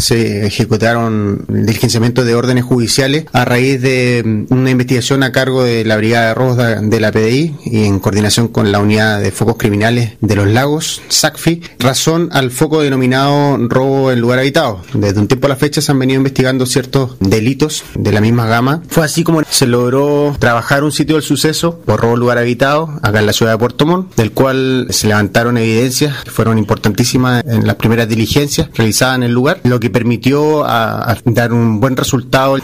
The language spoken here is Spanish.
se ejecutaron diligenciamiento de órdenes judiciales a raíz de mm, una investigación a cargo de la Brigada de Robos de la PDI y en coordinación con la Unidad de Focos Criminales de los Lagos, SACFI, razón al foco denominado robo en lugar habitado. Desde un tiempo a la fecha se han venido investigando ciertos delitos de la misma gama. Fue así como se logró trabajar un sitio del suceso por robo en lugar habitado acá en la ciudad de Puerto Montt, del cual se levantaron evidencias que fueron importantísimas en las primeras diligencias realizadas en el lugar, lo que permitió a, dar un buen resultado